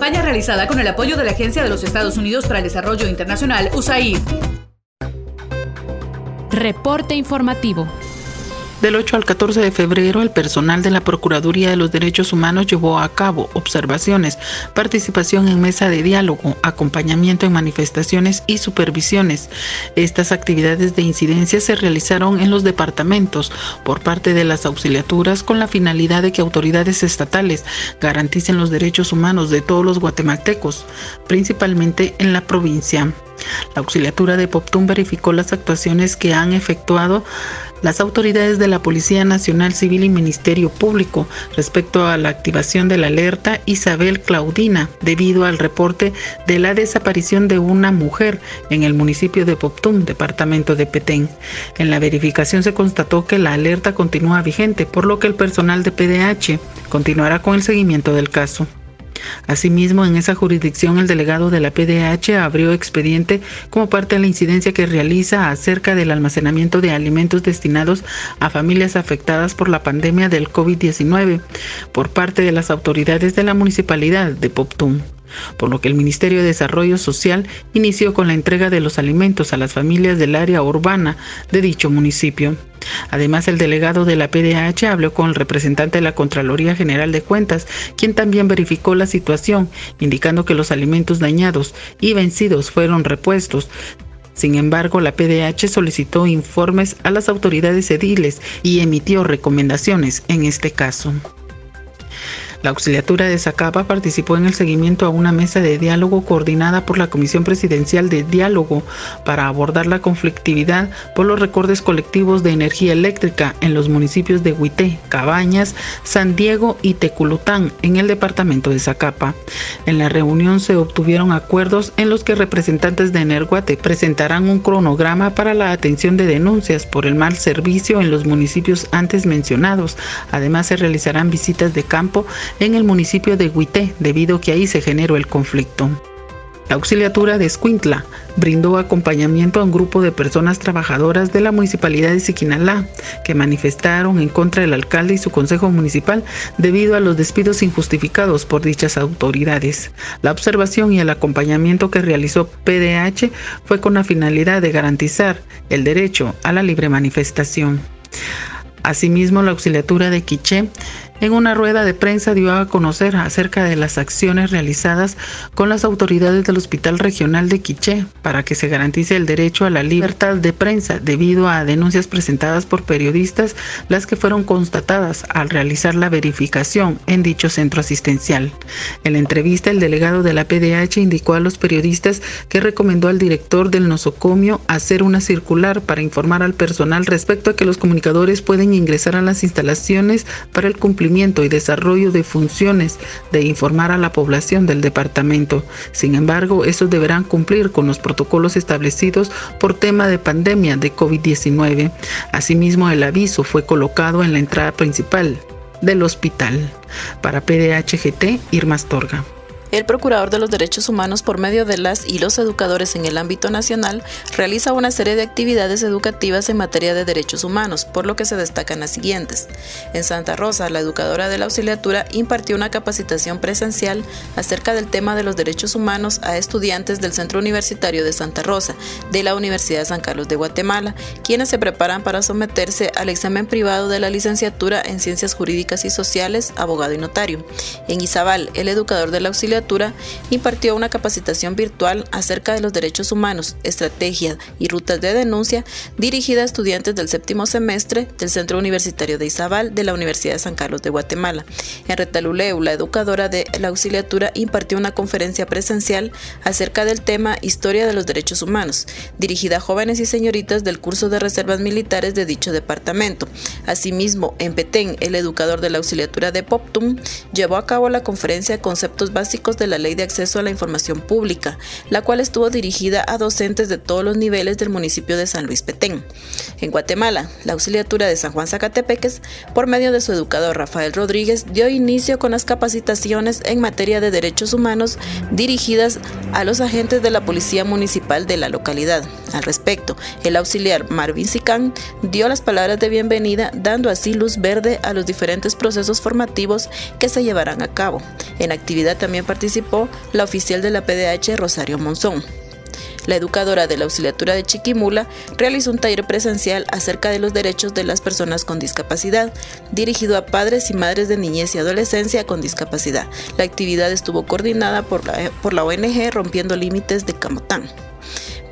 Campaña realizada con el apoyo de la Agencia de los Estados Unidos para el Desarrollo Internacional, USAID. Reporte informativo. Del 8 al 14 de febrero, el personal de la Procuraduría de los Derechos Humanos llevó a cabo observaciones, participación en mesa de diálogo, acompañamiento en manifestaciones y supervisiones. Estas actividades de incidencia se realizaron en los departamentos por parte de las auxiliaturas con la finalidad de que autoridades estatales garanticen los derechos humanos de todos los guatemaltecos, principalmente en la provincia. La auxiliatura de Poptún verificó las actuaciones que han efectuado las autoridades de la Policía Nacional Civil y Ministerio Público respecto a la activación de la alerta Isabel Claudina debido al reporte de la desaparición de una mujer en el municipio de Poptum, departamento de Petén. En la verificación se constató que la alerta continúa vigente, por lo que el personal de PDH continuará con el seguimiento del caso. Asimismo, en esa jurisdicción el delegado de la PDH abrió expediente como parte de la incidencia que realiza acerca del almacenamiento de alimentos destinados a familias afectadas por la pandemia del COVID-19 por parte de las autoridades de la municipalidad de Poptum por lo que el Ministerio de Desarrollo Social inició con la entrega de los alimentos a las familias del área urbana de dicho municipio. Además, el delegado de la PDH habló con el representante de la Contraloría General de Cuentas, quien también verificó la situación, indicando que los alimentos dañados y vencidos fueron repuestos, sin embargo, la PDH solicitó informes a las autoridades ediles y emitió recomendaciones en este caso. La auxiliatura de Zacapa participó en el seguimiento a una mesa de diálogo coordinada por la Comisión Presidencial de Diálogo para abordar la conflictividad por los recortes colectivos de energía eléctrica en los municipios de Huité, Cabañas, San Diego y Teculután en el departamento de Zacapa. En la reunión se obtuvieron acuerdos en los que representantes de Energuate presentarán un cronograma para la atención de denuncias por el mal servicio en los municipios antes mencionados. Además se realizarán visitas de campo en el municipio de Huité, debido a que ahí se generó el conflicto. La auxiliatura de Escuintla brindó acompañamiento a un grupo de personas trabajadoras de la municipalidad de Siquinalá que manifestaron en contra del alcalde y su consejo municipal debido a los despidos injustificados por dichas autoridades. La observación y el acompañamiento que realizó PDH fue con la finalidad de garantizar el derecho a la libre manifestación. Asimismo, la auxiliatura de Quiché en una rueda de prensa dio a conocer acerca de las acciones realizadas con las autoridades del Hospital Regional de Quiché para que se garantice el derecho a la libertad de prensa debido a denuncias presentadas por periodistas, las que fueron constatadas al realizar la verificación en dicho centro asistencial. En la entrevista, el delegado de la PDH indicó a los periodistas que recomendó al director del nosocomio hacer una circular para informar al personal respecto a que los comunicadores pueden ingresar a las instalaciones para el cumplimiento y desarrollo de funciones de informar a la población del departamento. Sin embargo, estos deberán cumplir con los protocolos establecidos por tema de pandemia de COVID-19. Asimismo, el aviso fue colocado en la entrada principal del hospital. Para PDHGT, Irma Astorga. El Procurador de los Derechos Humanos, por medio de las y los educadores en el ámbito nacional, realiza una serie de actividades educativas en materia de derechos humanos, por lo que se destacan las siguientes. En Santa Rosa, la educadora de la auxiliatura impartió una capacitación presencial acerca del tema de los derechos humanos a estudiantes del Centro Universitario de Santa Rosa, de la Universidad de San Carlos de Guatemala, quienes se preparan para someterse al examen privado de la licenciatura en Ciencias Jurídicas y Sociales, abogado y notario. En Izabal, el educador de la auxiliatura impartió una capacitación virtual acerca de los derechos humanos, estrategias y rutas de denuncia dirigida a estudiantes del séptimo semestre del Centro Universitario de Izabal de la Universidad de San Carlos de Guatemala. En Retaluleu, la educadora de la auxiliatura impartió una conferencia presencial acerca del tema Historia de los Derechos Humanos, dirigida a jóvenes y señoritas del curso de reservas militares de dicho departamento. Asimismo, en Petén, el educador de la auxiliatura de Poptum llevó a cabo la conferencia Conceptos Básicos de la Ley de Acceso a la Información Pública, la cual estuvo dirigida a docentes de todos los niveles del municipio de San Luis Petén. En Guatemala, la auxiliatura de San Juan Zacatepeques, por medio de su educador Rafael Rodríguez, dio inicio con las capacitaciones en materia de derechos humanos dirigidas a los agentes de la Policía Municipal de la localidad. Al respecto, el auxiliar Marvin Sicán dio las palabras de bienvenida, dando así luz verde a los diferentes procesos formativos que se llevarán a cabo. En actividad también participó la oficial de la PDH Rosario Monzón. La educadora de la auxiliatura de Chiquimula realizó un taller presencial acerca de los derechos de las personas con discapacidad, dirigido a padres y madres de niñez y adolescencia con discapacidad. La actividad estuvo coordinada por la, por la ONG Rompiendo Límites de Camotán.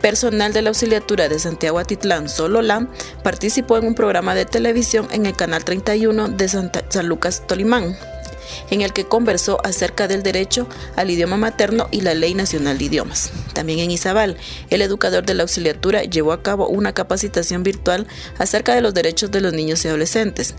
Personal de la auxiliatura de Santiago Atitlán, Sololá, participó en un programa de televisión en el canal 31 de San Lucas Tolimán en el que conversó acerca del derecho al idioma materno y la Ley Nacional de Idiomas. También en Izabal, el educador de la auxiliatura llevó a cabo una capacitación virtual acerca de los derechos de los niños y adolescentes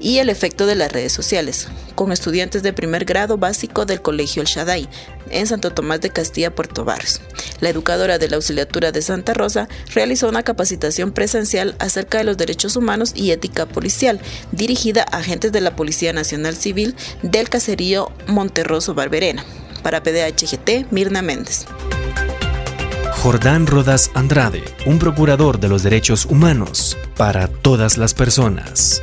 y el efecto de las redes sociales, con estudiantes de primer grado básico del Colegio El Shaddai, en Santo Tomás de Castilla, Puerto Barrios. La educadora de la auxiliatura de Santa Rosa realizó una capacitación presencial acerca de los derechos humanos y ética policial, dirigida a agentes de la Policía Nacional Civil del caserío Monterroso Barberena. Para PDHGT, Mirna Méndez. Jordán Rodas Andrade, un procurador de los derechos humanos para todas las personas.